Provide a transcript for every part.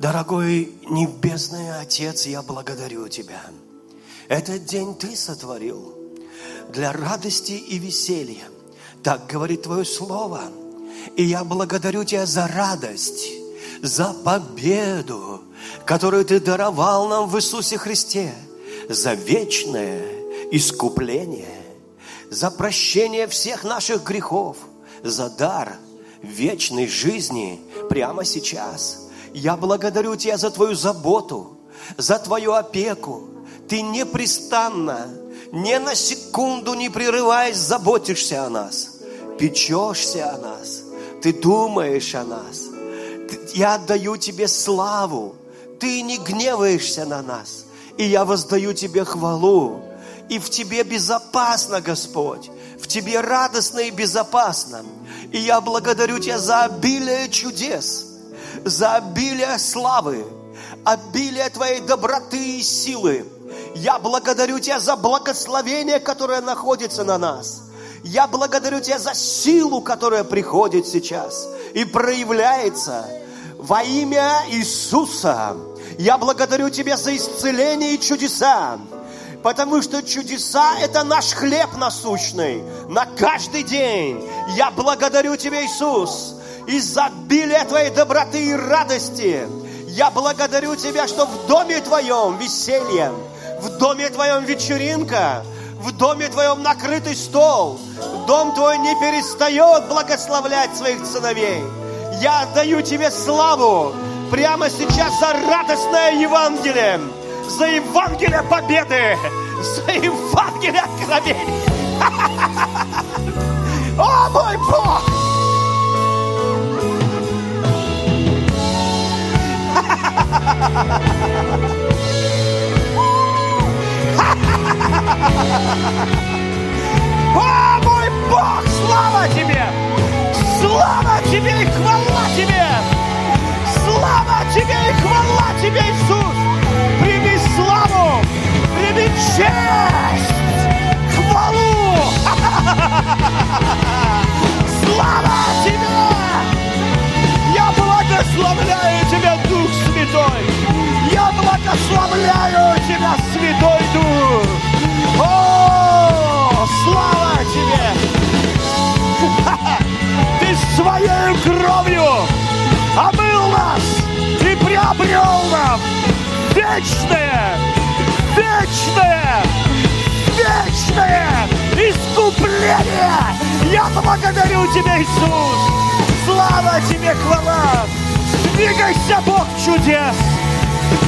Дорогой Небесный Отец, я благодарю Тебя. Этот день Ты сотворил для радости и веселья. Так говорит Твое Слово. И я благодарю Тебя за радость, за победу, которую Ты даровал нам в Иисусе Христе, за вечное искупление, за прощение всех наших грехов, за дар вечной жизни прямо сейчас. Я благодарю Тебя за Твою заботу, за Твою опеку. Ты непрестанно, ни на секунду не прерываясь, заботишься о нас, печешься о нас, Ты думаешь о нас. Я отдаю Тебе славу, Ты не гневаешься на нас, и я воздаю Тебе хвалу, и в Тебе безопасно, Господь, в Тебе радостно и безопасно. И я благодарю Тебя за обилие чудес, за обилие славы, обилие Твоей доброты и силы. Я благодарю Тебя за благословение, которое находится на нас. Я благодарю Тебя за силу, которая приходит сейчас и проявляется во имя Иисуса. Я благодарю Тебя за исцеление и чудеса. Потому что чудеса – это наш хлеб насущный на каждый день. Я благодарю Тебя, Иисус, из-за обилия Твоей доброты и радости. Я благодарю Тебя, что в доме Твоем веселье, в доме Твоем вечеринка, в доме Твоем накрытый стол. Дом Твой не перестает благословлять своих сыновей. Я отдаю Тебе славу прямо сейчас за радостное Евангелие за Евангелие победы, за Евангелие откровений. О, мой Бог! О, мой Бог, слава Тебе! Слава Тебе и хвала Тебе! Слава Тебе и хвала Тебе, Иисус! славу, прими честь, хвалу. Слава Тебе! Я благословляю Тебя, Святой! Я благословляю Тебя, Святой Дух! О, слава Тебе! Ты своей кровью омыл нас и приобрел нам вечное, вечное, вечное искупление. Я благодарю Тебя, Иисус. Слава Тебе, хвала. Двигайся, Бог чудес.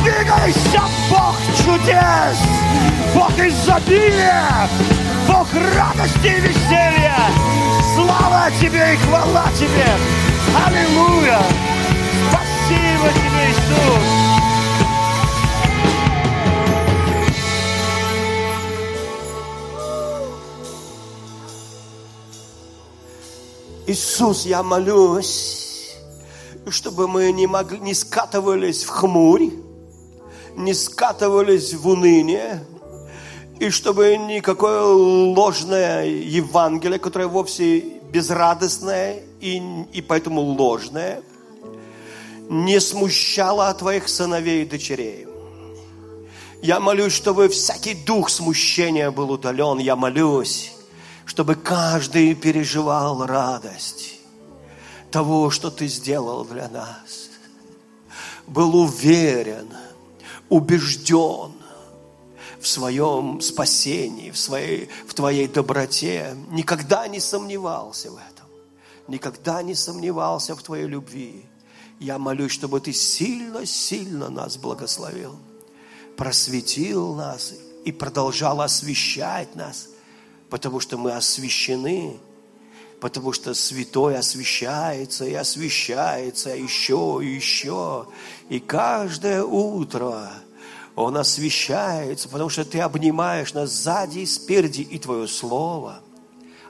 Двигайся, Бог чудес. Бог изобилия. Бог радости и веселья. Слава Тебе и хвала Тебе. Аллилуйя. Спасибо Тебе, Иисус. Иисус, я молюсь, чтобы мы не, могли, не скатывались в хмурь, не скатывались в уныние, и чтобы никакое ложное Евангелие, которое вовсе безрадостное и, и поэтому ложное, не смущало твоих сыновей и дочерей. Я молюсь, чтобы всякий дух смущения был удален. Я молюсь, чтобы каждый переживал радость того, что Ты сделал для нас. Был уверен, убежден в своем спасении, в, своей, в Твоей доброте. Никогда не сомневался в этом. Никогда не сомневался в Твоей любви. Я молюсь, чтобы Ты сильно-сильно нас благословил, просветил нас и продолжал освещать нас – потому что мы освящены, потому что святой освещается и освещается еще и еще. И каждое утро он освещается, потому что ты обнимаешь нас сзади и спереди, и Твое Слово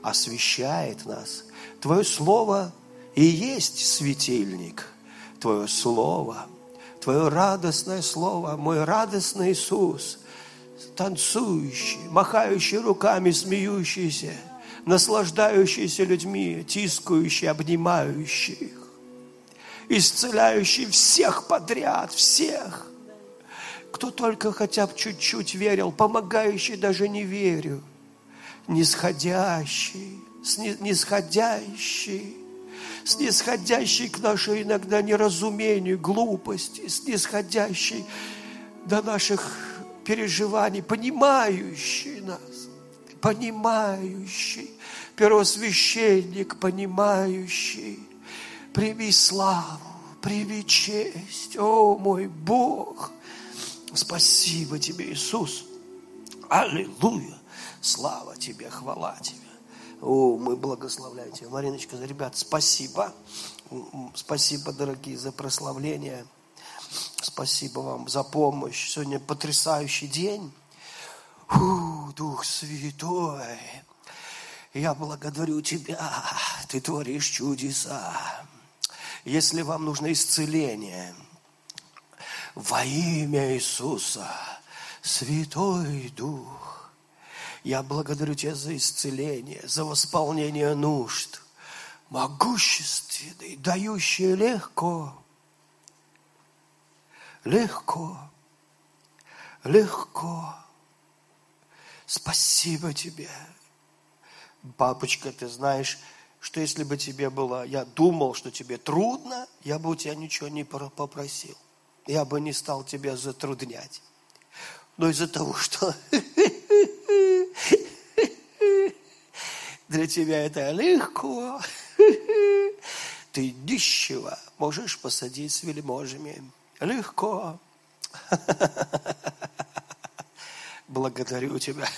освещает нас. Твое Слово и есть светильник. Твое Слово, Твое радостное Слово, мой радостный Иисус – танцующие, махающие руками, смеющиеся, наслаждающиеся людьми, тискающие, обнимающие их. исцеляющий всех подряд, всех. Кто только хотя бы чуть-чуть верил, помогающий даже не верю, нисходящий, снисходящий, снисходящий к нашей иногда неразумению, глупости, снисходящий до наших переживаний, понимающий нас, понимающий, первосвященник, понимающий, прими славу, прими честь, о мой Бог, спасибо тебе, Иисус, аллилуйя, слава тебе, хвала тебе. О, мы благословляем тебя. Мариночка, ребят, спасибо. Спасибо, дорогие, за прославление. Спасибо вам за помощь. Сегодня потрясающий день. Фу, Дух Святой, я благодарю Тебя. Ты творишь чудеса. Если вам нужно исцеление, во имя Иисуса, Святой Дух, я благодарю Тебя за исцеление, за восполнение нужд, могущественный, дающий легко, легко, легко. Спасибо тебе. Папочка, ты знаешь, что если бы тебе было, я думал, что тебе трудно, я бы у тебя ничего не попросил. Я бы не стал тебя затруднять. Но из-за того, что для тебя это легко, ты нищего можешь посадить с вельможами. Легко. Благодарю тебя,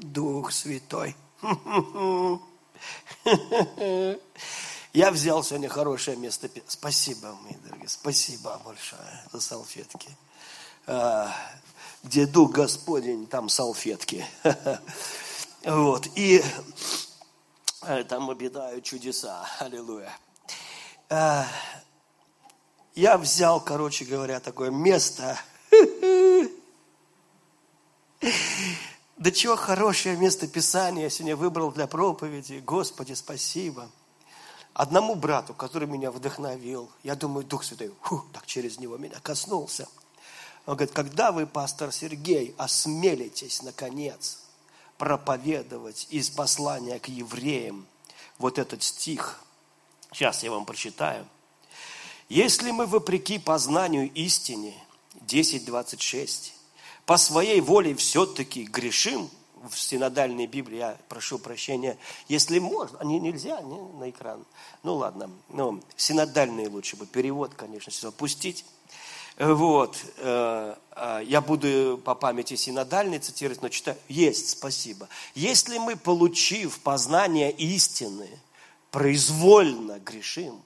Дух Святой. Я взял сегодня хорошее место. Спасибо, мои дорогие, спасибо большое за салфетки. А, где Дух Господень, там салфетки. Вот. И э, там обитают чудеса. Аллилуйя. А, я взял, короче говоря, такое место. Да чего хорошее место Писания я сегодня выбрал для проповеди. Господи, спасибо. Одному брату, который меня вдохновил, я думаю, Дух Святой, фу, так через него меня коснулся. Он говорит, когда вы, пастор Сергей, осмелитесь, наконец, проповедовать из послания к евреям вот этот стих, сейчас я вам прочитаю. Если мы, вопреки познанию истине, 10.26, по своей воле все-таки грешим, в синодальной Библии, я прошу прощения, если можно, не, нельзя не, на экран. Ну ладно, ну, синодальный лучше бы, перевод, конечно, все опустить. Вот, э, э, я буду по памяти синодальный цитировать, но читаю, есть, спасибо. Если мы, получив познание истины, произвольно грешим,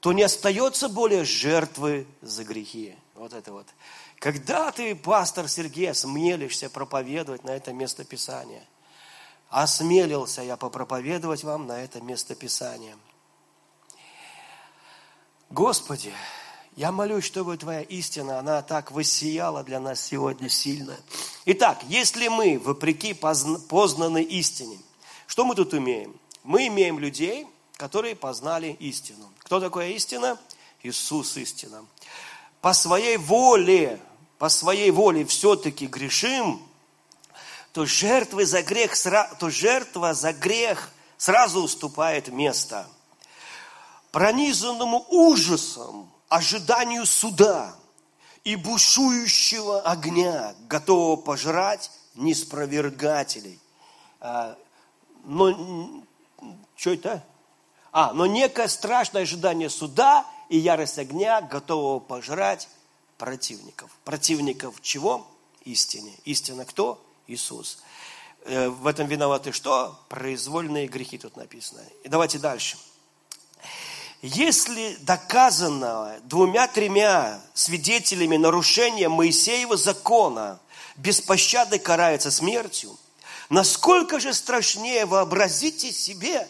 то не остается более жертвы за грехи. Вот это вот. Когда ты, пастор Сергей, осмелишься проповедовать на это место Писания? Осмелился я попроповедовать вам на это место Писания. Господи, я молюсь, чтобы Твоя истина, она так воссияла для нас сегодня сильно. Итак, если мы, вопреки познанной истине, что мы тут имеем? Мы имеем людей, которые познали истину. Кто такая истина? Иисус истина. По своей воле по своей воле все-таки грешим, то, жертвы за грех, то жертва за грех сразу уступает место. Пронизанному ужасом, ожиданию суда и бушующего огня, готового пожрать неспровергателей. А, но, что это? А, но некое страшное ожидание суда и ярость огня, готового пожрать противников. Противников чего? Истине. Истина кто? Иисус. Э, в этом виноваты что? Произвольные грехи тут написано. И давайте дальше. Если доказано двумя-тремя свидетелями нарушения Моисеева закона, без пощады карается смертью, насколько же страшнее вообразите себе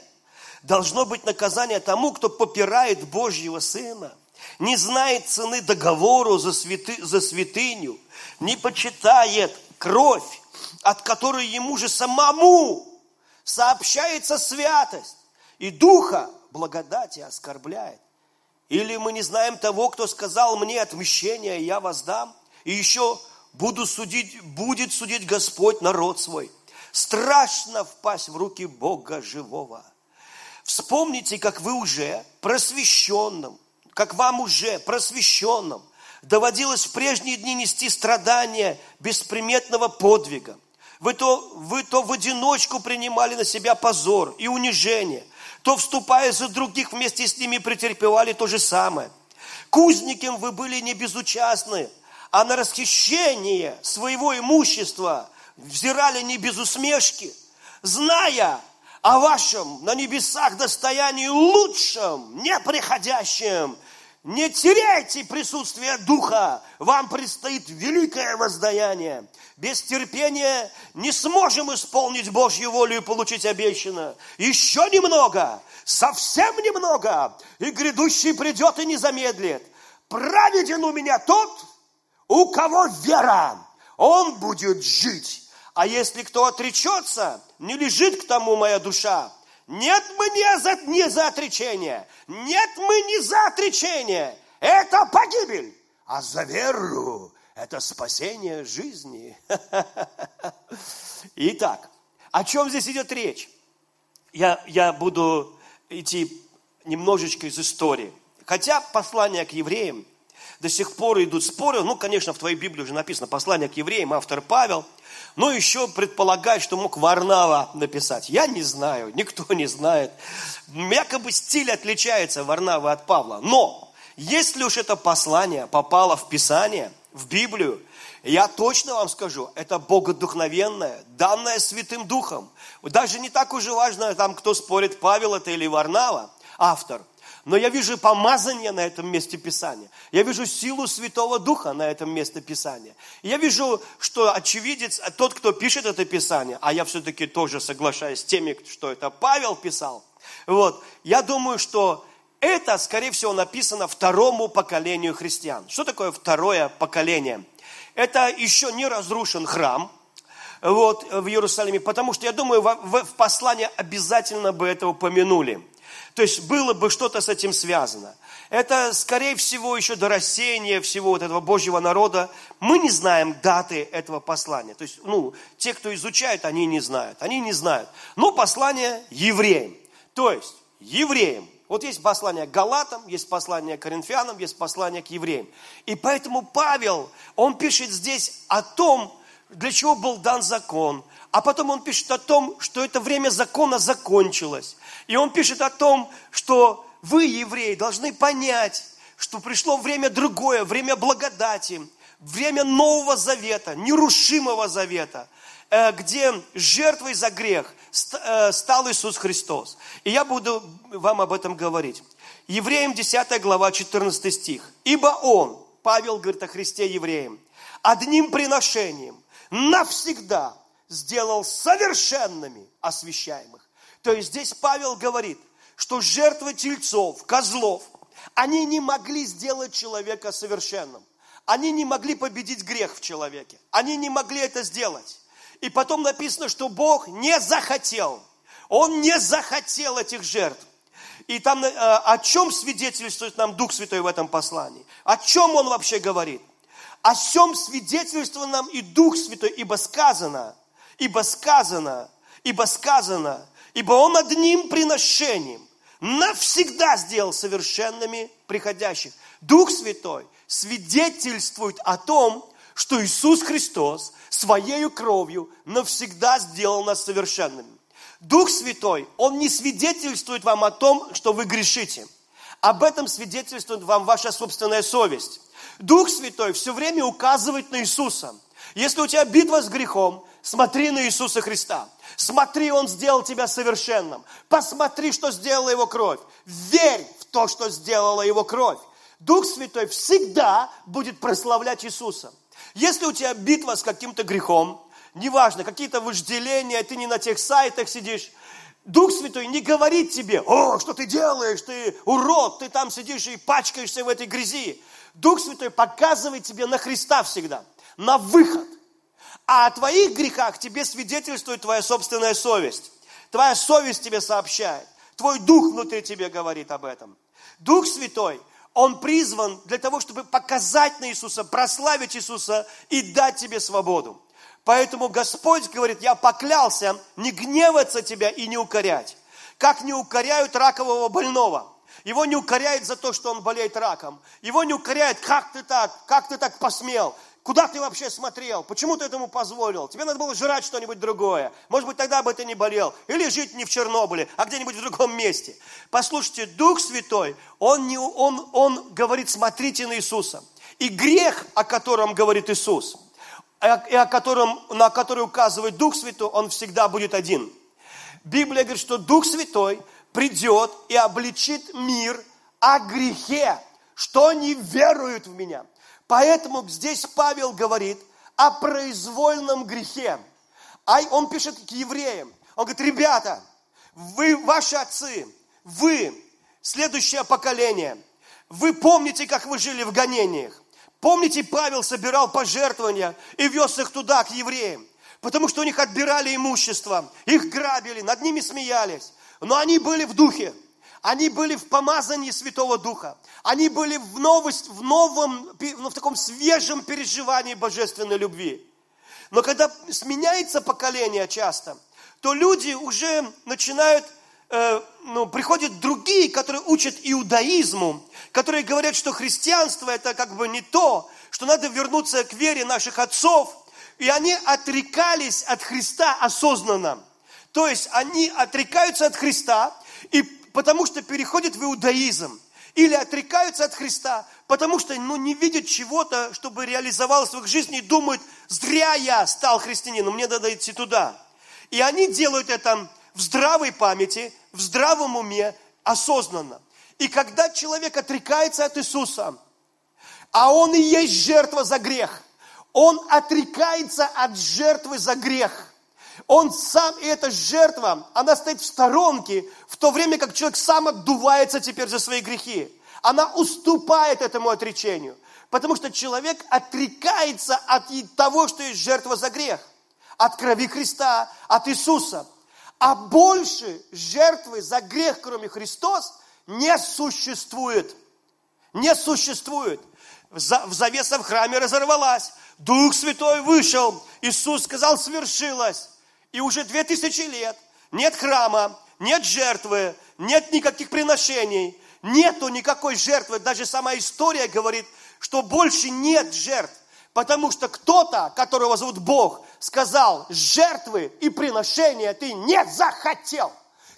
должно быть наказание тому, кто попирает Божьего Сына – не знает цены договору за, святы, за святыню, не почитает кровь, от которой ему же самому сообщается святость, и духа благодати оскорбляет. Или мы не знаем того, кто сказал мне отмщение, я воздам? И еще буду судить, будет судить Господь народ свой. Страшно впасть в руки Бога живого. Вспомните, как вы уже просвещенным, как вам уже просвещенным доводилось в прежние дни нести страдания бесприметного подвига. Вы то, вы то в одиночку принимали на себя позор и унижение, то, вступая за других, вместе с ними претерпевали то же самое. Кузником вы были не безучастны, а на расхищение своего имущества взирали не без усмешки, зная о вашем на небесах достоянии лучшем, неприходящем. Не теряйте присутствие Духа, вам предстоит великое воздаяние. Без терпения не сможем исполнить Божью волю и получить обещанное. Еще немного, совсем немного, и грядущий придет и не замедлит. Праведен у меня тот, у кого вера, он будет жить. А если кто отречется, не лежит к тому моя душа. Нет мы не за, не за отречение. Нет мы не за отречение. Это погибель. А за веру это спасение жизни. Итак, о чем здесь идет речь? Я, я буду идти немножечко из истории. Хотя послание к евреям до сих пор идут споры. Ну, конечно, в твоей Библии уже написано послание к евреям, автор Павел – но еще предполагать, что мог Варнава написать. Я не знаю, никто не знает. Якобы стиль отличается Варнавы от Павла. Но, если уж это послание попало в Писание, в Библию, я точно вам скажу, это богодухновенное, данное Святым Духом. Даже не так уже важно, там, кто спорит, Павел это или Варнава, автор. Но я вижу помазание на этом месте Писания. Я вижу силу Святого Духа на этом месте Писания. Я вижу, что очевидец, тот, кто пишет это Писание, а я все-таки тоже соглашаюсь с теми, что это Павел писал, вот, я думаю, что это, скорее всего, написано второму поколению христиан. Что такое второе поколение? Это еще не разрушен храм, вот, в Иерусалиме, потому что, я думаю, в, в, в послании обязательно бы это упомянули. То есть было бы что-то с этим связано. Это, скорее всего, еще до рассеяния всего вот этого Божьего народа. Мы не знаем даты этого послания. То есть, ну, те, кто изучают, они не знают. Они не знают. Но послание евреям. То есть, евреям. Вот есть послание к Галатам, есть послание к Коринфянам, есть послание к евреям. И поэтому Павел, он пишет здесь о том, для чего был дан закон. А потом он пишет о том, что это время закона закончилось. И он пишет о том, что вы, евреи, должны понять, что пришло время другое, время благодати, время Нового Завета, нерушимого Завета, э, где жертвой за грех э, стал Иисус Христос. И я буду вам об этом говорить. Евреям 10 глава 14 стих. «Ибо Он, Павел говорит о Христе евреям, одним приношением навсегда сделал совершенными освящаемых, то есть здесь Павел говорит, что жертвы тельцов, козлов, они не могли сделать человека совершенным. Они не могли победить грех в человеке. Они не могли это сделать. И потом написано, что Бог не захотел. Он не захотел этих жертв. И там э, о чем свидетельствует нам Дух Святой в этом послании? О чем он вообще говорит? О чем свидетельствует нам и Дух Святой, ибо сказано, ибо сказано, ибо сказано, Ибо Он одним приношением навсегда сделал совершенными приходящих. Дух Святой свидетельствует о том, что Иисус Христос своей кровью навсегда сделал нас совершенными. Дух Святой, Он не свидетельствует вам о том, что вы грешите. Об этом свидетельствует вам ваша собственная совесть. Дух Святой все время указывает на Иисуса. Если у тебя битва с грехом, смотри на Иисуса Христа. Смотри, Он сделал тебя совершенным. Посмотри, что сделала Его кровь. Верь в то, что сделала Его кровь. Дух Святой всегда будет прославлять Иисуса. Если у тебя битва с каким-то грехом, неважно, какие-то вожделения, ты не на тех сайтах сидишь, Дух Святой не говорит тебе, о, что ты делаешь, ты урод, ты там сидишь и пачкаешься в этой грязи. Дух Святой показывает тебе на Христа всегда, на выход – а о твоих грехах тебе свидетельствует твоя собственная совесть. Твоя совесть тебе сообщает. Твой дух внутри тебе говорит об этом. Дух Святой, Он призван для того, чтобы показать на Иисуса, прославить Иисуса и дать тебе свободу. Поэтому Господь говорит, я поклялся не гневаться тебя и не укорять. Как не укоряют ракового больного. Его не укоряют за то, что он болеет раком. Его не укоряют, как ты так, как ты так посмел. Куда ты вообще смотрел? Почему ты этому позволил? Тебе надо было жрать что-нибудь другое. Может быть, тогда бы ты не болел. Или жить не в Чернобыле, а где-нибудь в другом месте. Послушайте, Дух Святой, Он, не, он, он говорит, смотрите на Иисуса. И грех, о котором говорит Иисус, и о котором, на который указывает Дух Святой, он всегда будет один. Библия говорит, что Дух Святой придет и обличит мир о грехе, что они веруют в меня. Поэтому здесь Павел говорит о произвольном грехе. А он пишет к евреям. Он говорит, ребята, вы, ваши отцы, вы, следующее поколение, вы помните, как вы жили в гонениях. Помните, Павел собирал пожертвования и вез их туда, к евреям. Потому что у них отбирали имущество, их грабили, над ними смеялись. Но они были в духе. Они были в помазании Святого Духа. Они были в, новость, в новом, ну, в таком свежем переживании божественной любви. Но когда сменяется поколение часто, то люди уже начинают, э, ну, приходят другие, которые учат иудаизму, которые говорят, что христианство это как бы не то, что надо вернуться к вере наших отцов. И они отрекались от Христа осознанно. То есть они отрекаются от Христа, потому что переходят в иудаизм. Или отрекаются от Христа, потому что ну, не видят чего-то, чтобы реализовалось в их жизни и думают, зря я стал христианином, мне надо идти туда. И они делают это в здравой памяти, в здравом уме, осознанно. И когда человек отрекается от Иисуса, а он и есть жертва за грех, он отрекается от жертвы за грех – он сам, и эта жертва, она стоит в сторонке, в то время как человек сам отдувается теперь за свои грехи. Она уступает этому отречению. Потому что человек отрекается от того, что есть жертва за грех. От крови Христа, от Иисуса. А больше жертвы за грех, кроме Христос, не существует. Не существует. Завеса в храме разорвалась. Дух Святой вышел. Иисус сказал, свершилось. И уже две тысячи лет нет храма, нет жертвы, нет никаких приношений, нету никакой жертвы. Даже сама история говорит, что больше нет жертв. Потому что кто-то, которого зовут Бог, сказал, жертвы и приношения ты не захотел.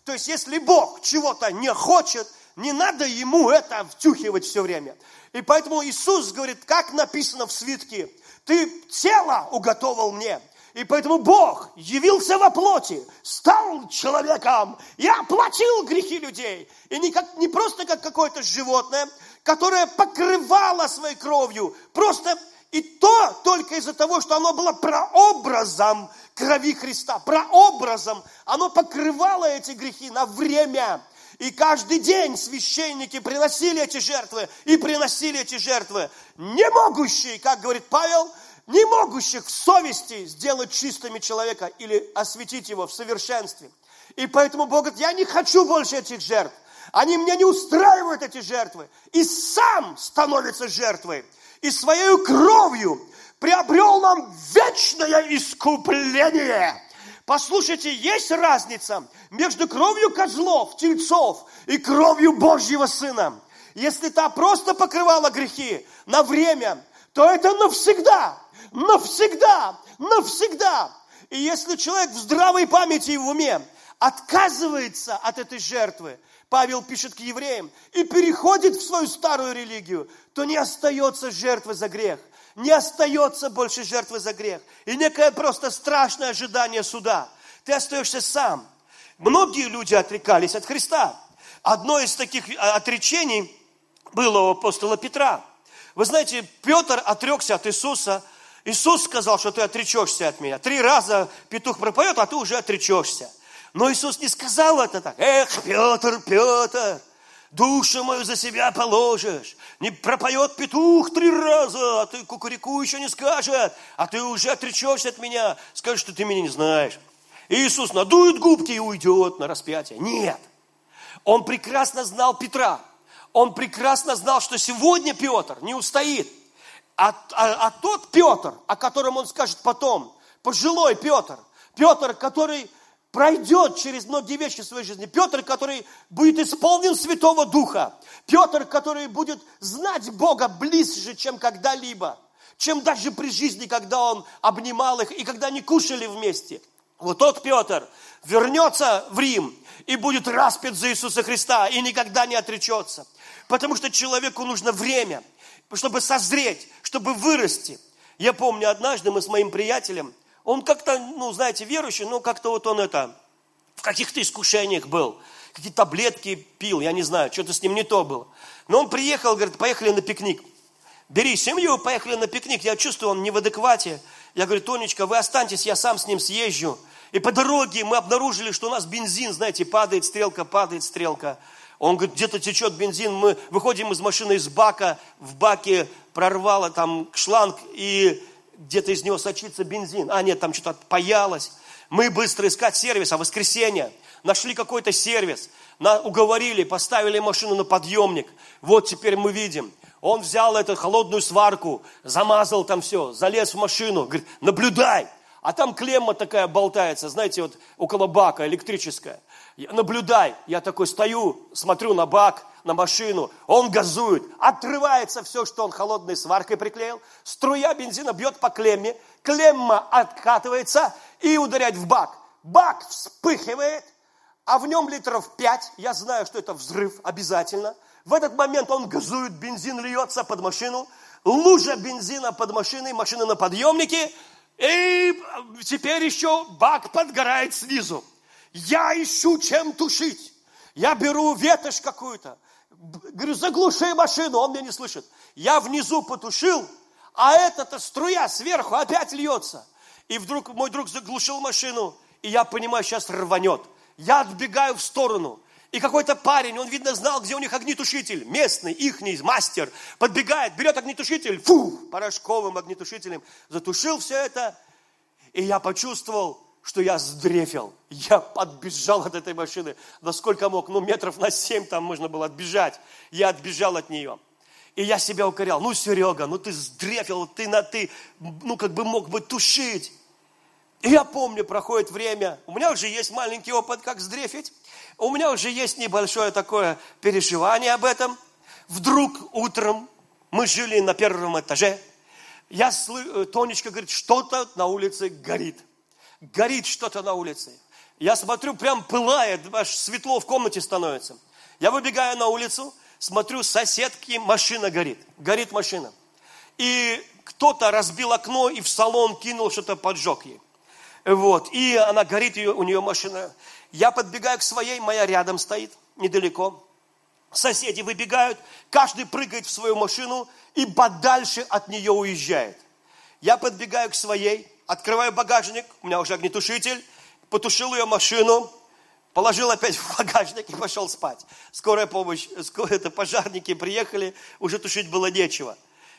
То есть, если Бог чего-то не хочет, не надо ему это втюхивать все время. И поэтому Иисус говорит, как написано в свитке, ты тело уготовил мне, и поэтому Бог явился во плоти, стал человеком и оплатил грехи людей. И не, как, не просто как какое-то животное, которое покрывало своей кровью. Просто и то только из-за того, что оно было прообразом крови Христа, прообразом. Оно покрывало эти грехи на время. И каждый день священники приносили эти жертвы и приносили эти жертвы. Не могущие, как говорит Павел, не могущих в совести сделать чистыми человека или осветить его в совершенстве. И поэтому Бог говорит, я не хочу больше этих жертв. Они меня не устраивают, эти жертвы. И сам становится жертвой. И своей кровью приобрел нам вечное искупление. Послушайте, есть разница между кровью козлов, тельцов и кровью Божьего Сына. Если та просто покрывала грехи на время, то это навсегда навсегда, навсегда. И если человек в здравой памяти и в уме отказывается от этой жертвы, Павел пишет к евреям, и переходит в свою старую религию, то не остается жертвы за грех. Не остается больше жертвы за грех. И некое просто страшное ожидание суда. Ты остаешься сам. Многие люди отрекались от Христа. Одно из таких отречений было у апостола Петра. Вы знаете, Петр отрекся от Иисуса Иисус сказал, что ты отречешься от меня. Три раза петух пропоет, а ты уже отречешься. Но Иисус не сказал это так. Эх, Петр, Петр, душу мою за себя положишь. Не пропоет петух три раза, а ты кукурику еще не скажет, а ты уже отречешься от меня, скажешь, что ты меня не знаешь. И Иисус надует губки и уйдет на распятие. Нет. Он прекрасно знал Петра. Он прекрасно знал, что сегодня Петр не устоит. А, а, а тот Петр, о котором он скажет потом, пожилой Петр, Петр, который пройдет через многие вещи в своей жизни. Петр, который будет исполнен Святого Духа. Петр, который будет знать Бога ближе, чем когда-либо. Чем даже при жизни, когда он обнимал их и когда они кушали вместе. Вот тот Петр вернется в Рим и будет распят за Иисуса Христа и никогда не отречется. Потому что человеку нужно время, чтобы созреть, чтобы вырасти. Я помню, однажды мы с моим приятелем, он как-то, ну, знаете, верующий, но как-то вот он это, в каких-то искушениях был, какие-то таблетки пил, я не знаю, что-то с ним не то было. Но он приехал, говорит, поехали на пикник. Бери семью, поехали на пикник. Я чувствую, он не в адеквате. Я говорю, Тонечка, вы останьтесь, я сам с ним съезжу. И по дороге мы обнаружили, что у нас бензин, знаете, падает стрелка, падает стрелка. Он говорит, где-то течет бензин. Мы выходим из машины, из бака. В баке прорвало там шланг, и где-то из него сочится бензин. А, нет, там что-то паялось. Мы быстро искать сервис, а воскресенье нашли какой-то сервис, на, уговорили, поставили машину на подъемник. Вот теперь мы видим. Он взял эту холодную сварку, замазал там все, залез в машину, говорит, наблюдай. А там клемма такая болтается, знаете, вот около бака электрическая. Наблюдай. Я такой стою, смотрю на бак, на машину, он газует, отрывается все, что он холодной сваркой приклеил, струя бензина бьет по клемме, клемма откатывается и ударяет в бак. Бак вспыхивает, а в нем литров 5, я знаю, что это взрыв обязательно. В этот момент он газует, бензин льется под машину, лужа бензина под машиной, машина на подъемнике, и теперь еще бак подгорает снизу. Я ищу, чем тушить. Я беру ветошь какую-то, говорю, заглуши машину, он меня не слышит. Я внизу потушил, а эта-то струя сверху опять льется. И вдруг мой друг заглушил машину, и я понимаю, сейчас рванет. Я отбегаю в сторону. И какой-то парень, он, видно, знал, где у них огнетушитель, местный, ихний, мастер, подбегает, берет огнетушитель, фу, порошковым огнетушителем, затушил все это, и я почувствовал, что я сдрефил. Я подбежал от этой машины, насколько мог, ну, метров на семь там можно было отбежать. Я отбежал от нее. И я себя укорял. Ну, Серега, ну ты сдрефил, ты на ты, ну, как бы мог бы тушить. И я помню, проходит время, у меня уже есть маленький опыт, как сдрефить. У меня уже есть небольшое такое переживание об этом. Вдруг утром мы жили на первом этаже. Я слышу, Тонечка говорит, что-то на улице горит горит что-то на улице. Я смотрю, прям пылает, аж светло в комнате становится. Я выбегаю на улицу, смотрю, соседки машина горит. Горит машина. И кто-то разбил окно и в салон кинул что-то, поджег ей. Вот. И она горит, ее, у нее машина. Я подбегаю к своей, моя рядом стоит, недалеко. Соседи выбегают, каждый прыгает в свою машину и подальше от нее уезжает. Я подбегаю к своей, открываю багажник, у меня уже огнетушитель, потушил ее машину, положил опять в багажник и пошел спать. Скорая помощь, это пожарники приехали, уже тушить было нечего.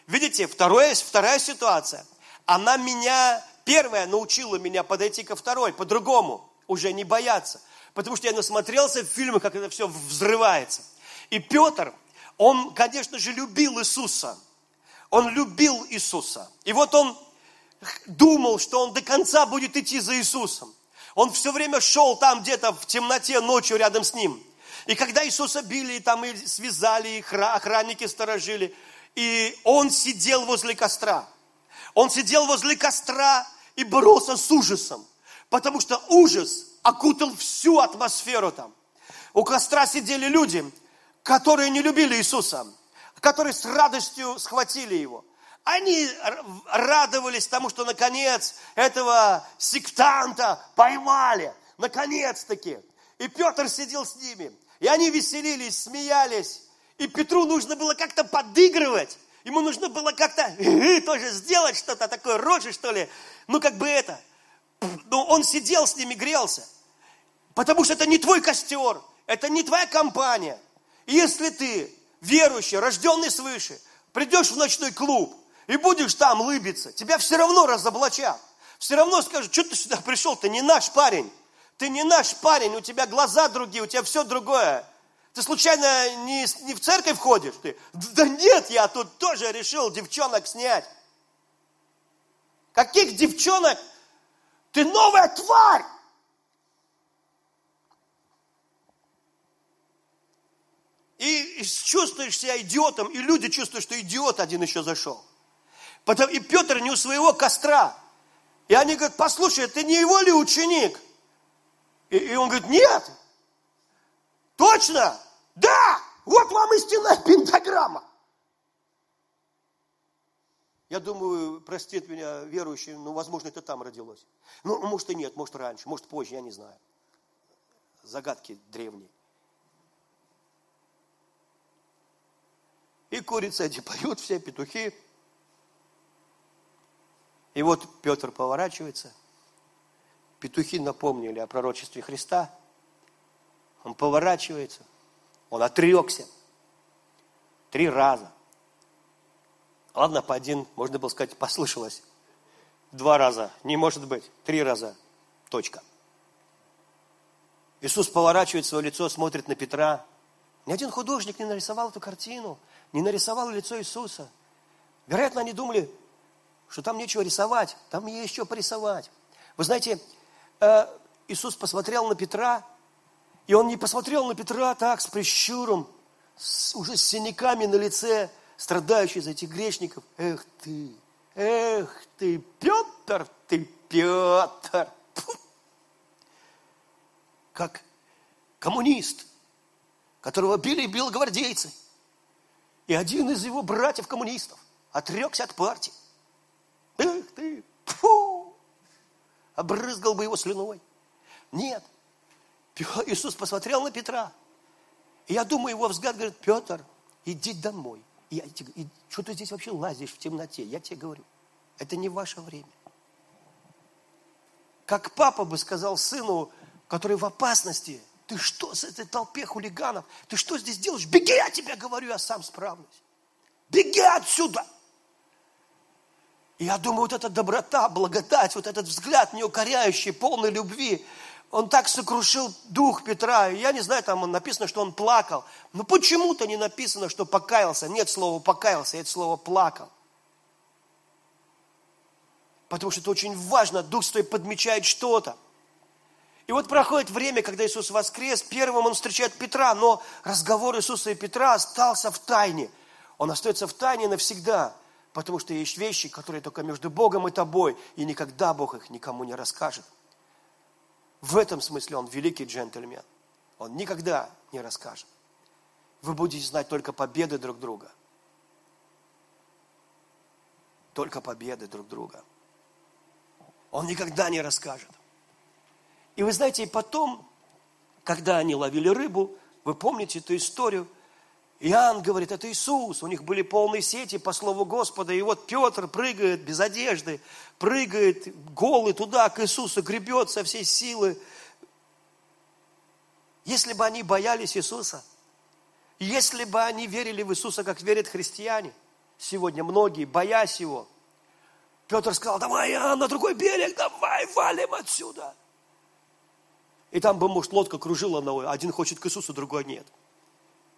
Видите, второе, вторая ситуация. Она меня, первая научила меня подойти ко второй, по-другому, уже не бояться. Потому что я насмотрелся в фильмах, как это все взрывается. И Петр, он, конечно же, любил Иисуса. Он любил Иисуса. И вот он думал, что он до конца будет идти за Иисусом. Он все время шел там где-то в темноте ночью рядом с ним. И когда Иисуса били, там и связали, и охранники сторожили, и он сидел возле костра. Он сидел возле костра и боролся с ужасом, потому что ужас окутал всю атмосферу там. У костра сидели люди, которые не любили Иисуса, которые с радостью схватили его – они радовались тому, что наконец этого сектанта поймали. Наконец-таки. И Петр сидел с ними. И они веселились, смеялись. И Петру нужно было как-то подыгрывать. Ему нужно было как-то тоже сделать что-то такое, рожи, что ли. Ну, как бы это. Но он сидел с ними, грелся. Потому что это не твой костер, это не твоя компания. И если ты верующий, рожденный свыше, придешь в ночной клуб, и будешь там лыбиться, тебя все равно разоблачат. Все равно скажут, что ты сюда пришел, ты не наш парень. Ты не наш парень, у тебя глаза другие, у тебя все другое. Ты случайно не, не в церковь ходишь? Ты, да нет, я тут тоже решил девчонок снять. Каких девчонок? Ты новая тварь! И, и чувствуешь себя идиотом, и люди чувствуют, что идиот один еще зашел. Потом, и Петр не у своего костра. И они говорят, послушай, ты не его ли ученик? И, и он говорит, нет. Точно? Да! Вот вам истинная пентаграмма. Я думаю, простит меня верующий, ну, возможно, это там родилось. Ну, может и нет, может раньше, может позже, я не знаю. Загадки древние. И курицы эти поют все, петухи. И вот Петр поворачивается. Петухи напомнили о пророчестве Христа. Он поворачивается. Он отрекся. Три раза. Ладно, по один, можно было сказать, послышалось. Два раза. Не может быть. Три раза. Точка. Иисус поворачивает свое лицо, смотрит на Петра. Ни один художник не нарисовал эту картину, не нарисовал лицо Иисуса. Вероятно, они думали, что там нечего рисовать, там есть что порисовать. Вы знаете, э, Иисус посмотрел на Петра, и он не посмотрел на Петра так, с прищуром, с, уже с синяками на лице, страдающий за этих грешников. Эх ты, эх ты, Петр, ты Петр. Фу. Как коммунист, которого били белогвардейцы. И один из его братьев-коммунистов отрекся от партии. Эх ты, фу! Обрызгал бы его слюной. Нет. Иисус посмотрел на Петра. И я думаю, его взгляд говорит, Петр, иди домой. И я тебе, что ты здесь вообще лазишь в темноте? Я тебе говорю, это не ваше время. Как папа бы сказал сыну, который в опасности, ты что с этой толпе хулиганов? Ты что здесь делаешь? Беги, я тебе говорю, я сам справлюсь. Беги отсюда! Я думаю, вот эта доброта, благодать, вот этот взгляд неукоряющий, полный любви, он так сокрушил дух Петра. Я не знаю, там написано, что он плакал. Но почему-то не написано, что покаялся. Нет слова покаялся, есть слово плакал. Потому что это очень важно. Дух Святой подмечает что-то. И вот проходит время, когда Иисус воскрес, первым он встречает Петра, но разговор Иисуса и Петра остался в тайне. Он остается в тайне навсегда. Потому что есть вещи, которые только между Богом и тобой, и никогда Бог их никому не расскажет. В этом смысле он великий джентльмен. Он никогда не расскажет. Вы будете знать только победы друг друга. Только победы друг друга. Он никогда не расскажет. И вы знаете, и потом, когда они ловили рыбу, вы помните эту историю – Иоанн говорит, это Иисус, у них были полные сети по слову Господа, и вот Петр прыгает без одежды, прыгает голый туда к Иисусу, гребет со всей силы. Если бы они боялись Иисуса, если бы они верили в Иисуса, как верят христиане, сегодня многие, боясь Его, Петр сказал, давай, Иоанн, на другой берег, давай, валим отсюда. И там бы, может, лодка кружила, но один хочет к Иисусу, другой нет –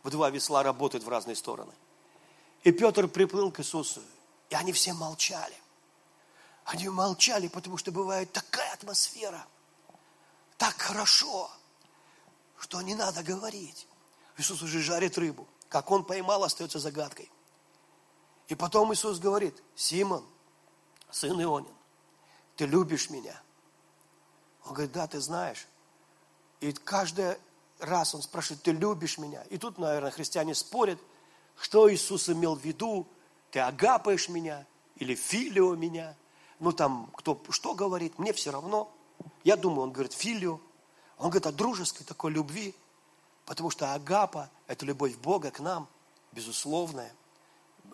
в два весла работают в разные стороны. И Петр приплыл к Иисусу, и они все молчали. Они молчали, потому что бывает такая атмосфера, так хорошо, что не надо говорить. Иисус уже жарит рыбу. Как он поймал, остается загадкой. И потом Иисус говорит, Симон, сын Ионин, ты любишь меня? Он говорит, да, ты знаешь. И каждая раз он спрашивает, ты любишь меня? И тут, наверное, христиане спорят, что Иисус имел в виду, ты агапаешь меня или филио меня. Ну там, кто что говорит, мне все равно. Я думаю, он говорит филио. Он говорит о дружеской такой любви, потому что агапа – это любовь Бога к нам, безусловная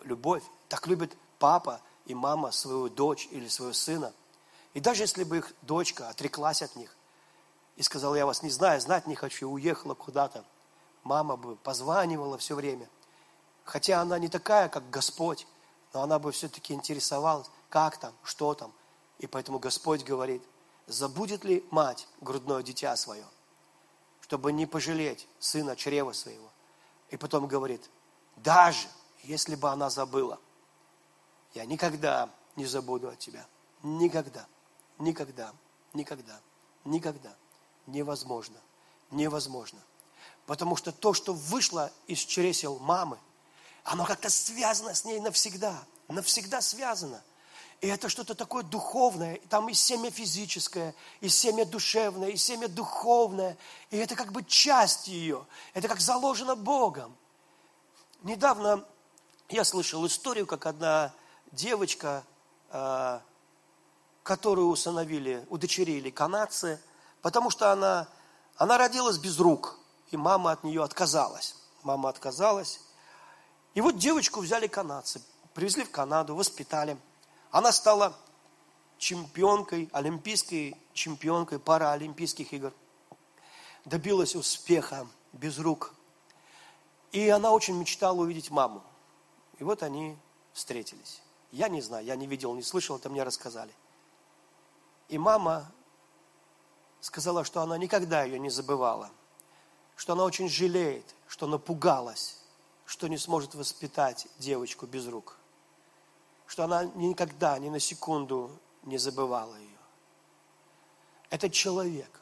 любовь. Так любит папа и мама свою дочь или своего сына. И даже если бы их дочка отреклась от них, и сказала, я вас не знаю, знать не хочу, уехала куда-то. Мама бы позванивала все время. Хотя она не такая, как Господь, но она бы все-таки интересовалась, как там, что там. И поэтому Господь говорит, забудет ли мать грудное дитя свое, чтобы не пожалеть сына чрева своего. И потом говорит, даже если бы она забыла, я никогда не забуду от тебя. Никогда, никогда, никогда, никогда. Невозможно, невозможно. Потому что то, что вышло из чресел мамы, оно как-то связано с ней навсегда. Навсегда связано. И это что-то такое духовное. Там и семя физическое, и семя душевное, и семя духовное. И это как бы часть ее. Это как заложено Богом. Недавно я слышал историю, как одна девочка, а, которую усыновили, удочерили канадцы, потому что она, она родилась без рук, и мама от нее отказалась. Мама отказалась. И вот девочку взяли канадцы, привезли в Канаду, воспитали. Она стала чемпионкой, олимпийской чемпионкой параолимпийских игр. Добилась успеха без рук. И она очень мечтала увидеть маму. И вот они встретились. Я не знаю, я не видел, не слышал, это мне рассказали. И мама сказала, что она никогда ее не забывала, что она очень жалеет, что напугалась, что не сможет воспитать девочку без рук, что она никогда, ни на секунду не забывала ее. Этот человек,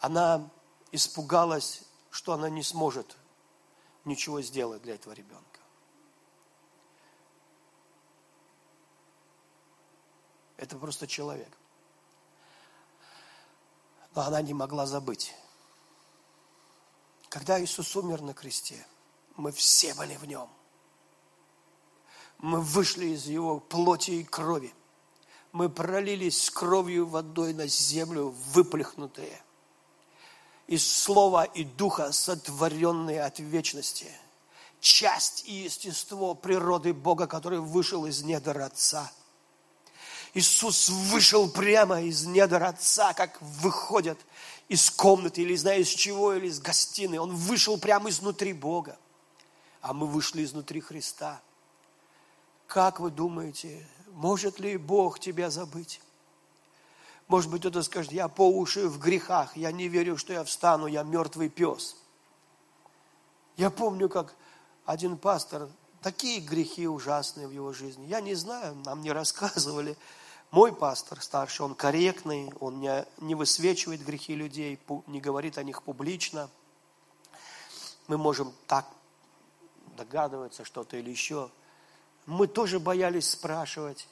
она испугалась, что она не сможет ничего сделать для этого ребенка. Это просто человек. Но она не могла забыть. Когда Иисус умер на кресте, мы все были в нем. Мы вышли из его плоти и крови. Мы пролились с кровью водой на землю, выплюхнутые. Из слова и духа, сотворенные от вечности. Часть и естество природы Бога, который вышел из недр Отца – Иисус вышел прямо из недр Отца, как выходят из комнаты, или знаю из чего, или из гостиной. Он вышел прямо изнутри Бога, а мы вышли изнутри Христа. Как вы думаете, может ли Бог тебя забыть? Может быть, кто-то скажет, я по уши в грехах, я не верю, что я встану, я мертвый пес. Я помню, как один пастор, такие грехи ужасные в его жизни. Я не знаю, нам не рассказывали, мой пастор старший, он корректный, он не, не высвечивает грехи людей, не говорит о них публично. Мы можем так догадываться что-то или еще. Мы тоже боялись спрашивать,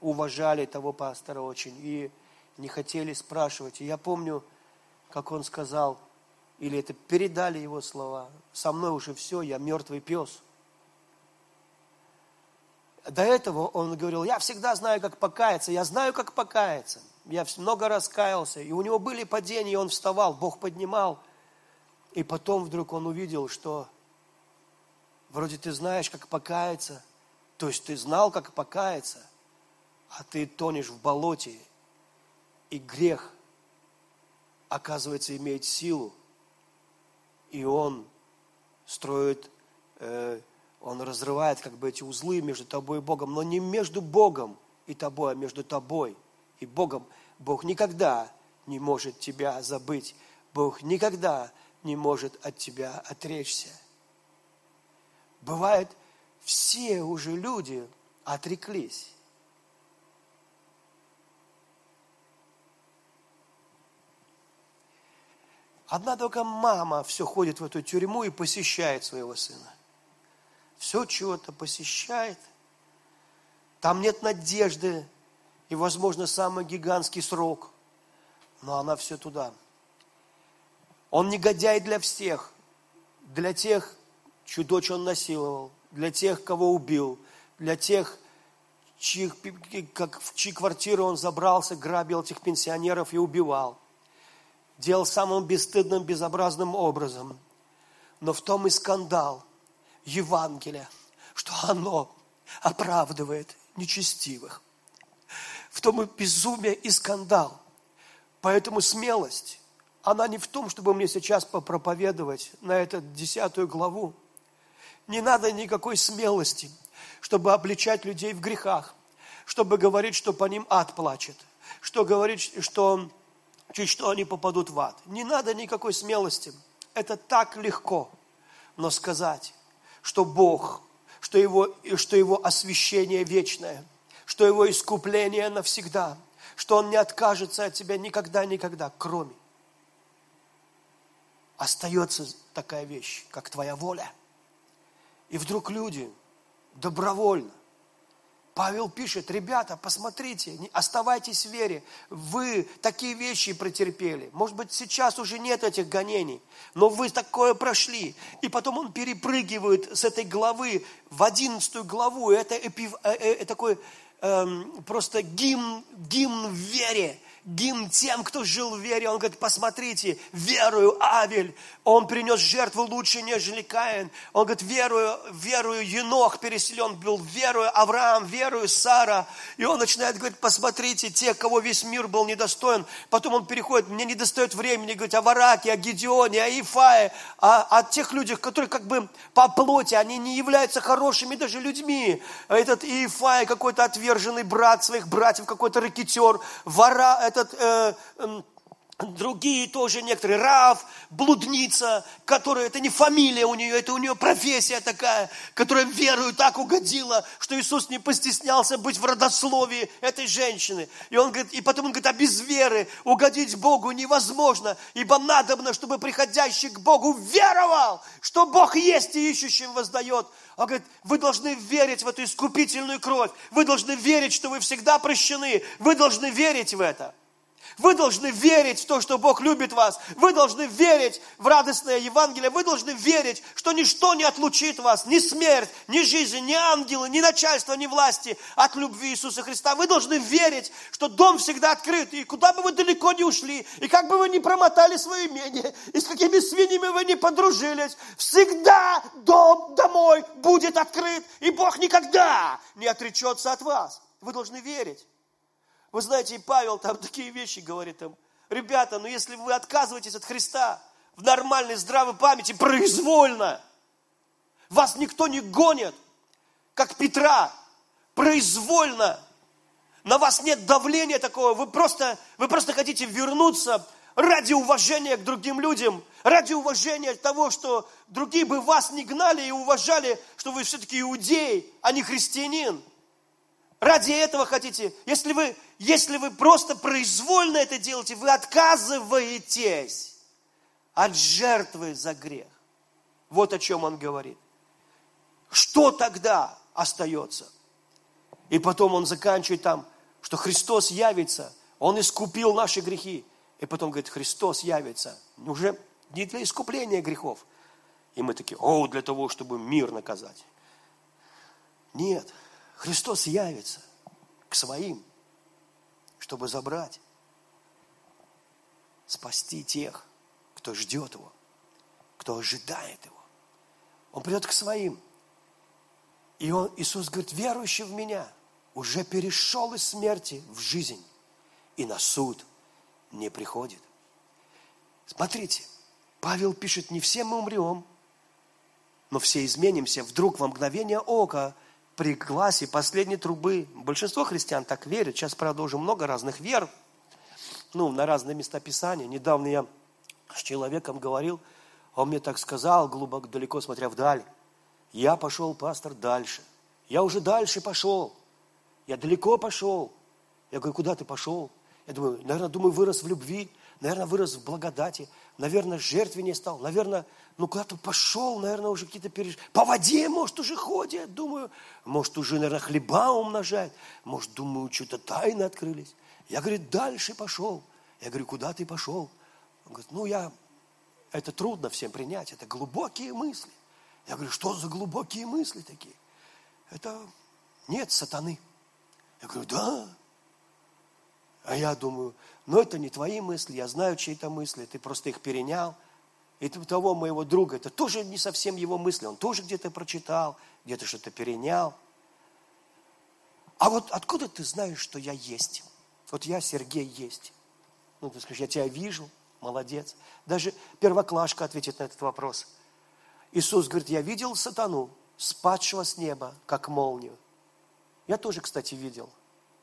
уважали того пастора очень и не хотели спрашивать. И я помню, как он сказал, или это передали его слова, со мной уже все, я мертвый пес – до этого он говорил, я всегда знаю, как покаяться, я знаю, как покаяться. Я много раскаялся, и у него были падения, и он вставал, Бог поднимал. И потом вдруг он увидел, что вроде ты знаешь, как покаяться, то есть ты знал, как покаяться, а ты тонешь в болоте, и грех, оказывается, имеет силу, и он строит э, он разрывает как бы эти узлы между тобой и Богом, но не между Богом и тобой, а между тобой и Богом. Бог никогда не может тебя забыть. Бог никогда не может от тебя отречься. Бывает, все уже люди отреклись. Одна только мама все ходит в эту тюрьму и посещает своего сына все чего-то посещает. Там нет надежды и, возможно, самый гигантский срок, но она все туда. Он негодяй для всех, для тех, чью дочь он насиловал, для тех, кого убил, для тех, чьих, как, в чьи квартиры он забрался, грабил этих пенсионеров и убивал. Делал самым бесстыдным, безобразным образом. Но в том и скандал – Евангелия, что оно оправдывает нечестивых. В том и безумие и скандал. Поэтому смелость, она не в том, чтобы мне сейчас попроповедовать на эту десятую главу. Не надо никакой смелости, чтобы обличать людей в грехах, чтобы говорить, что по ним ад плачет, что говорить, что чуть что они попадут в ад. Не надо никакой смелости. Это так легко – но сказать, что Бог, что его, что его освящение вечное, что его искупление навсегда, что Он не откажется от тебя никогда-никогда, кроме. Остается такая вещь, как твоя воля. И вдруг люди добровольно Павел пишет, ребята, посмотрите, оставайтесь в вере. Вы такие вещи претерпели. Может быть, сейчас уже нет этих гонений, но вы такое прошли. И потом он перепрыгивает с этой главы в одиннадцатую главу. Это эпив, э, э, такой э, просто гимн, гимн в вере гимн тем, кто жил в вере. Он говорит, посмотрите, верую Авель, он принес жертву лучше, нежели Каин. Он говорит, верую, верую Енох переселен был, верую Авраам, верую Сара. И он начинает говорить, посмотрите, те, кого весь мир был недостоин. Потом он переходит, мне не достает времени, говорит о Вараке, о Гедеоне, о Ифае, о, о тех людях, которые как бы по плоти, они не являются хорошими даже людьми. Этот Ифай какой-то отверженный брат своих братьев, какой-то ракетер, вора, этот э, э, Другие тоже некоторые, Рав, блудница, которая, это не фамилия у нее, это у нее профессия такая, которая верою так угодила, что Иисус не постеснялся быть в родословии этой женщины. И, он говорит, и потом он говорит, а без веры угодить Богу невозможно, ибо надобно, чтобы приходящий к Богу веровал, что Бог есть и ищущим воздает. Он говорит, вы должны верить в эту искупительную кровь, вы должны верить, что вы всегда прощены, вы должны верить в это. Вы должны верить в то, что Бог любит вас. Вы должны верить в радостное Евангелие. Вы должны верить, что ничто не отлучит вас, ни смерть, ни жизнь, ни ангелы, ни начальство, ни власти от любви Иисуса Христа. Вы должны верить, что дом всегда открыт. И куда бы вы далеко не ушли, и как бы вы ни промотали свое имение, и с какими свиньями вы не подружились, всегда дом домой будет открыт, и Бог никогда не отречется от вас. Вы должны верить. Вы знаете, и Павел там такие вещи говорит там, ребята, ну если вы отказываетесь от Христа в нормальной, здравой памяти, произвольно, вас никто не гонит, как Петра, произвольно, на вас нет давления такого, вы просто, вы просто хотите вернуться ради уважения к другим людям, ради уважения того, что другие бы вас не гнали и уважали, что вы все-таки иудей, а не христианин. Ради этого хотите. Если вы, если вы просто произвольно это делаете, вы отказываетесь от жертвы за грех. Вот о чем он говорит. Что тогда остается? И потом он заканчивает там, что Христос явится, Он искупил наши грехи. И потом говорит, Христос явится. Уже не для искупления грехов. И мы такие, о, для того, чтобы мир наказать. Нет, Христос явится к своим, чтобы забрать, спасти тех, кто ждет Его, кто ожидает Его. Он придет к своим. И он, Иисус говорит, верующий в Меня уже перешел из смерти в жизнь и на суд не приходит. Смотрите, Павел пишет, не все мы умрем, но все изменимся вдруг во мгновение ока – при гласе последней трубы. Большинство христиан так верят. Сейчас, правда, уже много разных вер, ну, на разные места Писания. Недавно я с человеком говорил, он мне так сказал, глубоко, далеко смотря вдаль. Я пошел, пастор, дальше. Я уже дальше пошел. Я далеко пошел. Я говорю, куда ты пошел? Я думаю, наверное, думаю, вырос в любви, наверное, вырос в благодати, наверное, жертвеннее стал, наверное, ну куда-то пошел, наверное, уже какие-то переж... По воде, может, уже ходит, думаю, может, уже, наверное, хлеба умножает, может, думаю, что-то тайны открылись. Я, говорит, дальше пошел. Я говорю, куда ты пошел? Он говорит, ну, я, это трудно всем принять, это глубокие мысли. Я говорю, что за глубокие мысли такие? Это нет сатаны. Я говорю, да, а я думаю, ну это не твои мысли, я знаю чьи-то мысли, ты просто их перенял. И того моего друга, это тоже не совсем его мысли, он тоже где-то прочитал, где-то что-то перенял. А вот откуда ты знаешь, что я есть? Вот я, Сергей, есть. Ну, ты скажешь, я тебя вижу, молодец. Даже первоклашка ответит на этот вопрос. Иисус говорит, я видел сатану, спадшего с неба, как молнию. Я тоже, кстати, видел.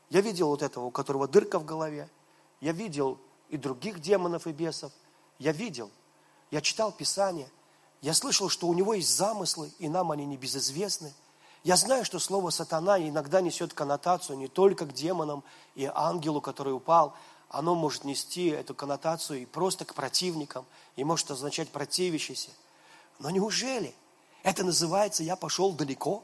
Я видел вот этого, у которого дырка в голове. Я видел и других демонов и бесов. Я видел. Я читал Писание. Я слышал, что у него есть замыслы, и нам они не безызвестны. Я знаю, что слово «сатана» иногда несет коннотацию не только к демонам и ангелу, который упал, оно может нести эту коннотацию и просто к противникам, и может означать противящийся. Но неужели это называется «я пошел далеко»?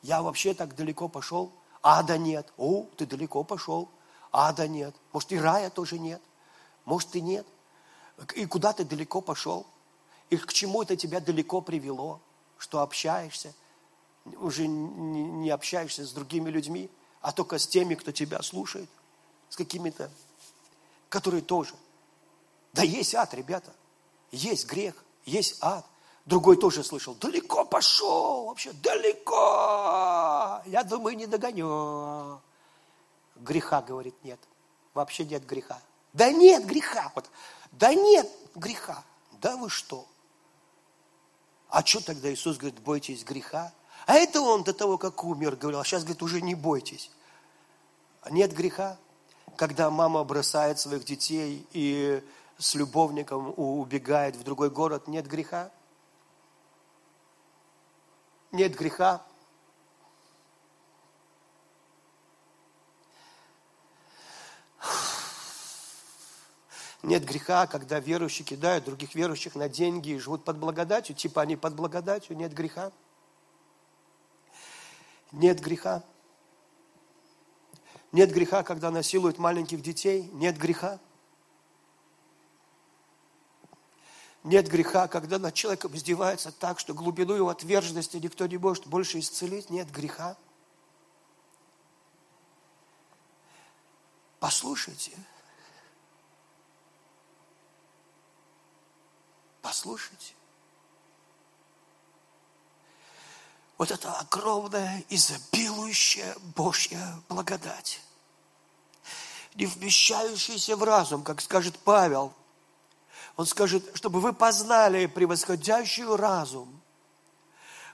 Я вообще так далеко пошел? Ада нет. О, ты далеко пошел. Ада нет. Может, и рая тоже нет. Может, и нет. И куда ты далеко пошел? И к чему это тебя далеко привело? Что общаешься? Уже не общаешься с другими людьми, а только с теми, кто тебя слушает. С какими-то, которые тоже. Да есть ад, ребята. Есть грех, есть ад. Другой тоже слышал, далеко пошел, вообще далеко. Я думаю, не догоню. Греха, говорит, нет. Вообще нет греха. Да нет греха. Вот. Да нет греха. Да вы что? А что тогда Иисус говорит, бойтесь греха? А это он до того, как умер, говорил, а сейчас, говорит, уже не бойтесь. Нет греха, когда мама бросает своих детей и с любовником убегает в другой город, нет греха? нет греха. Нет греха, когда верующие кидают других верующих на деньги и живут под благодатью, типа они под благодатью, нет греха. Нет греха. Нет греха, когда насилуют маленьких детей, нет греха. Нет греха, когда над человеком издевается так, что глубину его отверженности никто не может больше исцелить. Нет греха. Послушайте. Послушайте. Вот это огромная, изобилующая Божья благодать, не вмещающаяся в разум, как скажет Павел, он скажет, чтобы вы познали превосходящую разум,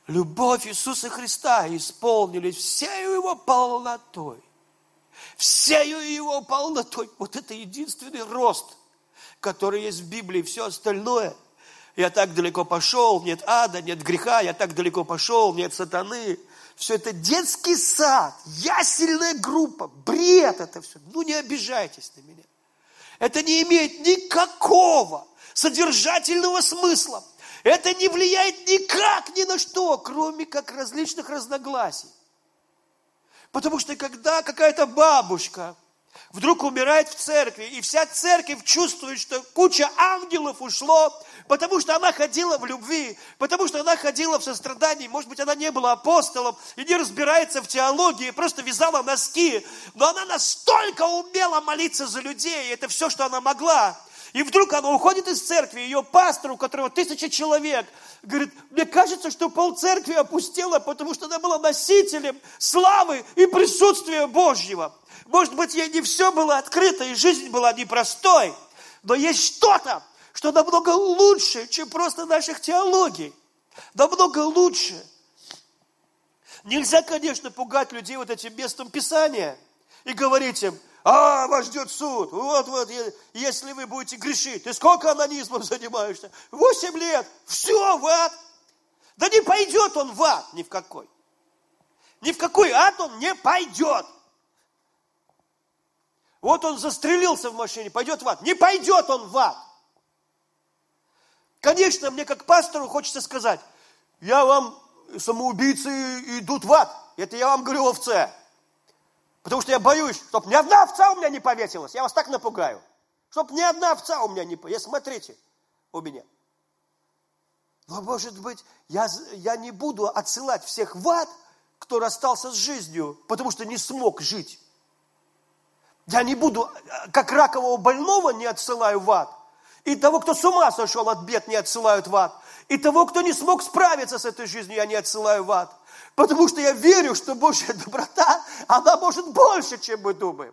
любовь Иисуса Христа исполнились всею Его полнотой. Всею Его полнотой. Вот это единственный рост, который есть в Библии. Все остальное – я так далеко пошел, нет ада, нет греха, я так далеко пошел, нет сатаны. Все это детский сад, ясельная группа, бред это все. Ну не обижайтесь на меня. Это не имеет никакого содержательного смысла. Это не влияет никак ни на что, кроме как различных разногласий. Потому что когда какая-то бабушка вдруг умирает в церкви, и вся церковь чувствует, что куча ангелов ушло, потому что она ходила в любви, потому что она ходила в сострадании, может быть, она не была апостолом и не разбирается в теологии, просто вязала носки, но она настолько умела молиться за людей, это все, что она могла, и вдруг она уходит из церкви, ее пастор, у которого тысяча человек, говорит, мне кажется, что пол церкви опустела, потому что она была носителем славы и присутствия Божьего. Может быть, ей не все было открыто, и жизнь была непростой, но есть что-то, что намного лучше, чем просто наших теологий. Намного лучше. Нельзя, конечно, пугать людей вот этим местом Писания и говорить им, а, вас ждет суд. Вот, вот, если вы будете грешить. Ты сколько анонизмом занимаешься? Восемь лет. Все, в ад. Да не пойдет он в ад ни в какой. Ни в какой ад он не пойдет. Вот он застрелился в машине, пойдет в ад. Не пойдет он в ад. Конечно, мне как пастору хочется сказать, я вам, самоубийцы идут в ад. Это я вам говорю овце. Потому что я боюсь, чтобы ни одна овца у меня не повесилась. Я вас так напугаю. Чтобы ни одна овца у меня не повесилась. Смотрите у меня. Но, может быть, я, я не буду отсылать всех в ад, кто расстался с жизнью, потому что не смог жить. Я не буду, как ракового больного не отсылаю в ад. И того, кто с ума сошел от бед, не отсылают в ад. И того, кто не смог справиться с этой жизнью, я не отсылаю в ад. Потому что я верю, что Божья доброта, она может больше, чем мы думаем.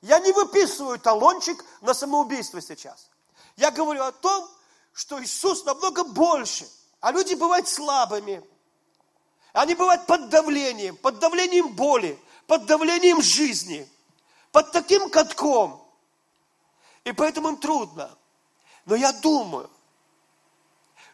Я не выписываю талончик на самоубийство сейчас. Я говорю о том, что Иисус намного больше. А люди бывают слабыми. Они бывают под давлением, под давлением боли, под давлением жизни, под таким катком. И поэтому им трудно. Но я думаю,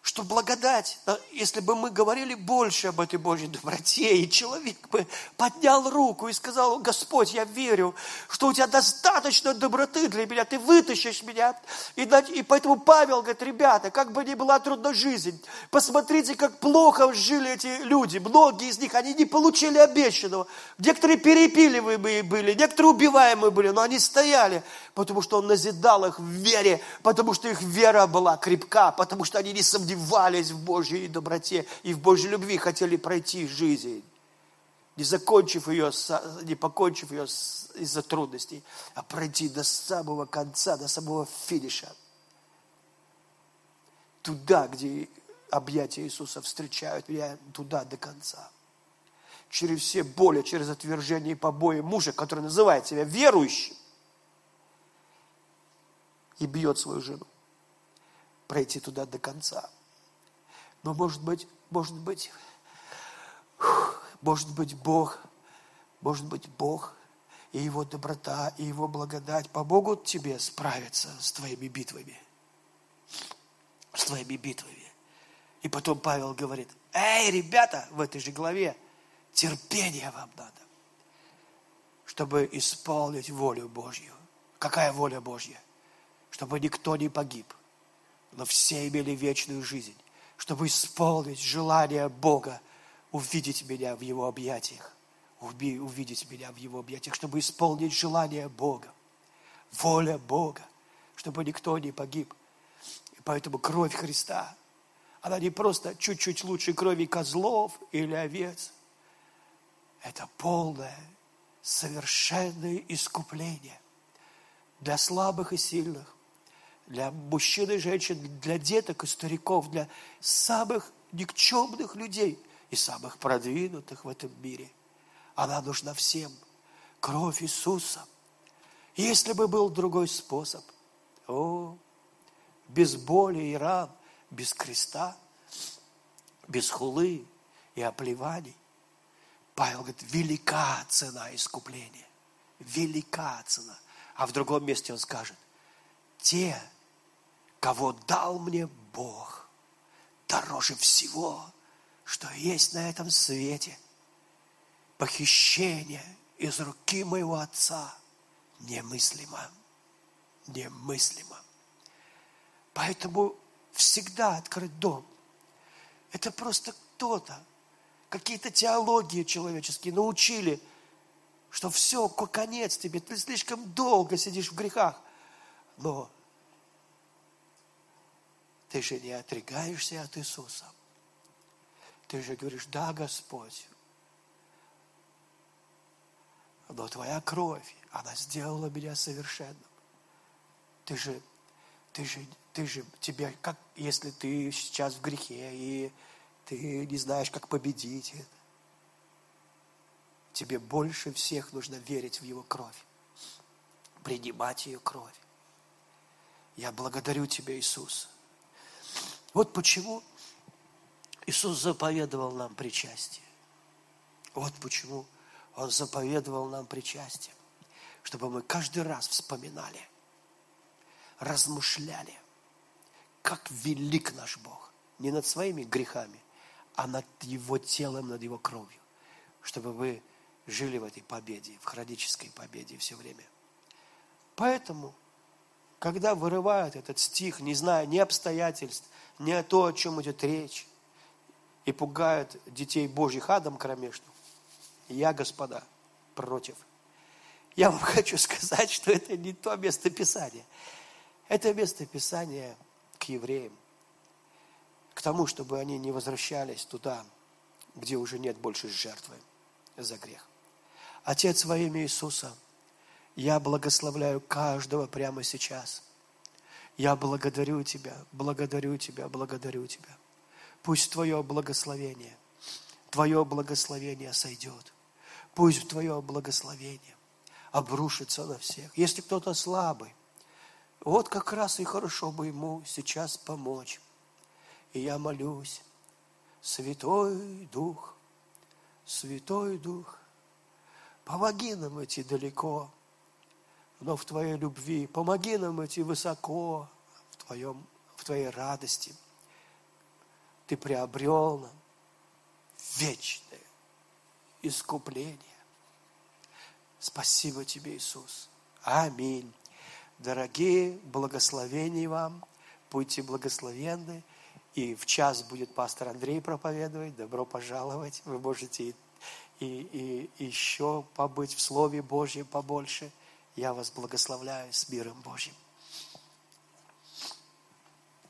что благодать, если бы мы говорили больше об этой Божьей доброте, и человек бы поднял руку и сказал, Господь, я верю, что у тебя достаточно доброты для меня, ты вытащишь меня. И, и поэтому Павел говорит, ребята, как бы ни была трудна жизнь, посмотрите, как плохо жили эти люди. Многие из них, они не получили обещанного. Некоторые перепиливаемые были, некоторые убиваемые были, но они стояли, потому что он назидал их в вере, потому что их вера была крепка, потому что они не сомневались сомневались в Божьей доброте и в Божьей любви, хотели пройти жизнь, не закончив ее, не покончив ее из-за трудностей, а пройти до самого конца, до самого финиша. Туда, где объятия Иисуса встречают меня, туда до конца. Через все боли, через отвержение и побои мужа, который называет себя верующим, и бьет свою жену. Пройти туда до конца. Но может быть, может быть, может быть Бог, может быть Бог и Его доброта, и Его благодать помогут тебе справиться с твоими битвами. С твоими битвами. И потом Павел говорит, эй, ребята, в этой же главе, терпение вам надо, чтобы исполнить волю Божью. Какая воля Божья? Чтобы никто не погиб, но все имели вечную жизнь чтобы исполнить желание Бога увидеть меня в Его объятиях. Увидеть меня в Его объятиях, чтобы исполнить желание Бога. Воля Бога, чтобы никто не погиб. И поэтому кровь Христа, она не просто чуть-чуть лучше крови козлов или овец. Это полное, совершенное искупление для слабых и сильных, для мужчин и женщин, для деток и стариков, для самых никчемных людей и самых продвинутых в этом мире. Она нужна всем. Кровь Иисуса. Если бы был другой способ, о, без боли и ран, без креста, без хулы и оплеваний, Павел говорит, велика цена искупления. Велика цена. А в другом месте он скажет, те, кого дал мне Бог, дороже всего, что есть на этом свете. Похищение из руки моего отца немыслимо, немыслимо. Поэтому всегда открыть дом. Это просто кто-то, какие-то теологии человеческие научили, что все, конец тебе, ты слишком долго сидишь в грехах. Но ты же не отрегаешься от Иисуса. Ты же говоришь, да, Господь. Но Твоя кровь, она сделала меня совершенным. Ты же, ты же, ты же, тебе, как, если ты сейчас в грехе, и ты не знаешь, как победить это, тебе больше всех нужно верить в Его кровь, принимать ее кровь. Я благодарю Тебя, Иисус, вот почему Иисус заповедовал нам причастие. Вот почему Он заповедовал нам причастие. Чтобы мы каждый раз вспоминали, размышляли, как велик наш Бог. Не над своими грехами, а над Его телом, над Его кровью. Чтобы мы жили в этой победе, в хронической победе все время. Поэтому, когда вырывают этот стих, не зная ни обстоятельств, не то, о чем идет речь, и пугают детей Божьих адом кромешным. Я, господа, против. Я вам хочу сказать, что это не то место Писания. Это место Писания к евреям, к тому, чтобы они не возвращались туда, где уже нет больше жертвы за грех. Отец во имя Иисуса, я благословляю каждого прямо сейчас – я благодарю Тебя, благодарю Тебя, благодарю Тебя. Пусть Твое благословение, Твое благословение сойдет. Пусть Твое благословение обрушится на всех. Если кто-то слабый, вот как раз и хорошо бы ему сейчас помочь. И я молюсь, Святой Дух, Святой Дух, помоги нам идти далеко, но в Твоей любви. Помоги нам идти высоко в, твоем, в Твоей радости. Ты приобрел нам вечное искупление. Спасибо Тебе, Иисус. Аминь. Дорогие, благословений вам. Будьте благословенны. И в час будет пастор Андрей проповедовать. Добро пожаловать. Вы можете и, и, и еще побыть в Слове Божьем побольше. Я вас благословляю с миром Божьим.